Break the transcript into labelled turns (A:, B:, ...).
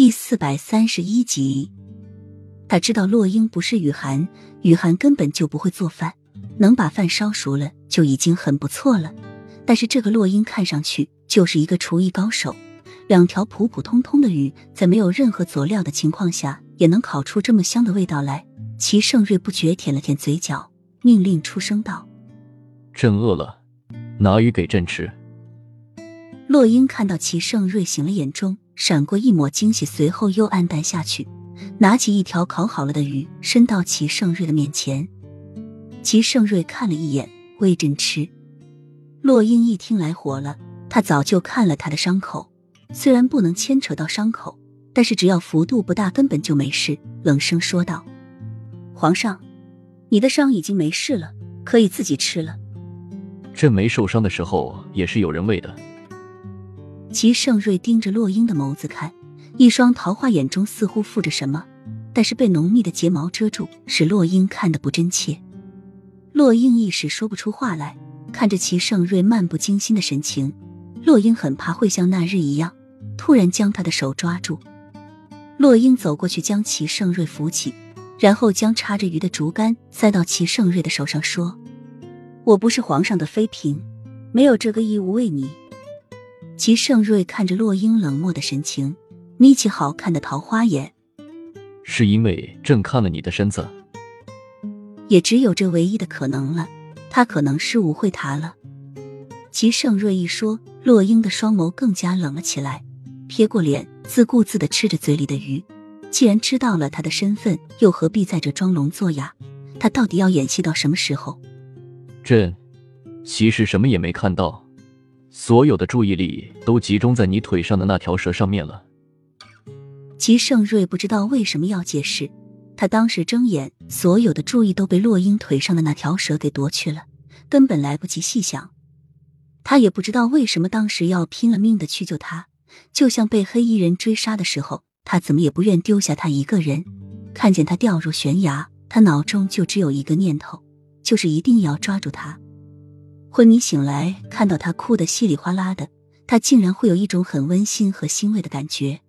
A: 第四百三十一集。他知道洛英不是雨涵，雨涵根本就不会做饭，能把饭烧熟了就已经很不错了。但是这个洛英看上去就是一个厨艺高手，两条普普通通的鱼，在没有任何佐料的情况下，也能烤出这么香的味道来。齐盛瑞不觉舔了舔嘴角，命令出声道：“
B: 朕饿了，拿鱼给朕吃。”
A: 洛英看到齐盛瑞醒了，眼中闪过一抹惊喜，随后又暗淡下去。拿起一条烤好了的鱼，伸到齐盛瑞的面前。齐盛瑞看了一眼，喂朕吃。洛英一听来火了，他早就看了他的伤口，虽然不能牵扯到伤口，但是只要幅度不大，根本就没事。冷声说道：“皇上，你的伤已经没事了，可以自己吃了。”
B: 朕没受伤的时候也是有人喂的。
A: 齐盛瑞盯着洛英的眸子看。一双桃花眼中似乎附着什么，但是被浓密的睫毛遮住，使洛英看得不真切。洛英一时说不出话来，看着齐盛瑞漫不经心的神情，洛英很怕会像那日一样，突然将他的手抓住。洛英走过去将齐盛瑞扶起，然后将插着鱼的竹竿塞到齐盛瑞的手上，说：“我不是皇上的妃嫔，没有这个义务为你。”齐盛瑞看着洛英冷漠的神情。眯起好看的桃花眼，
B: 是因为朕看了你的身子，
A: 也只有这唯一的可能了。他可能是误会他了。齐盛瑞一说，洛英的双眸更加冷了起来，撇过脸，自顾自的吃着嘴里的鱼。既然知道了他的身份，又何必在这装聋作哑？他到底要演戏到什么时候？
B: 朕其实什么也没看到，所有的注意力都集中在你腿上的那条蛇上面了。
A: 齐盛瑞不知道为什么要解释，他当时睁眼，所有的注意都被洛英腿上的那条蛇给夺去了，根本来不及细想。他也不知道为什么当时要拼了命的去救他，就像被黑衣人追杀的时候，他怎么也不愿丢下他一个人。看见他掉入悬崖，他脑中就只有一个念头，就是一定要抓住他。昏迷醒来，看到他哭得稀里哗啦的，他竟然会有一种很温馨和欣慰的感觉。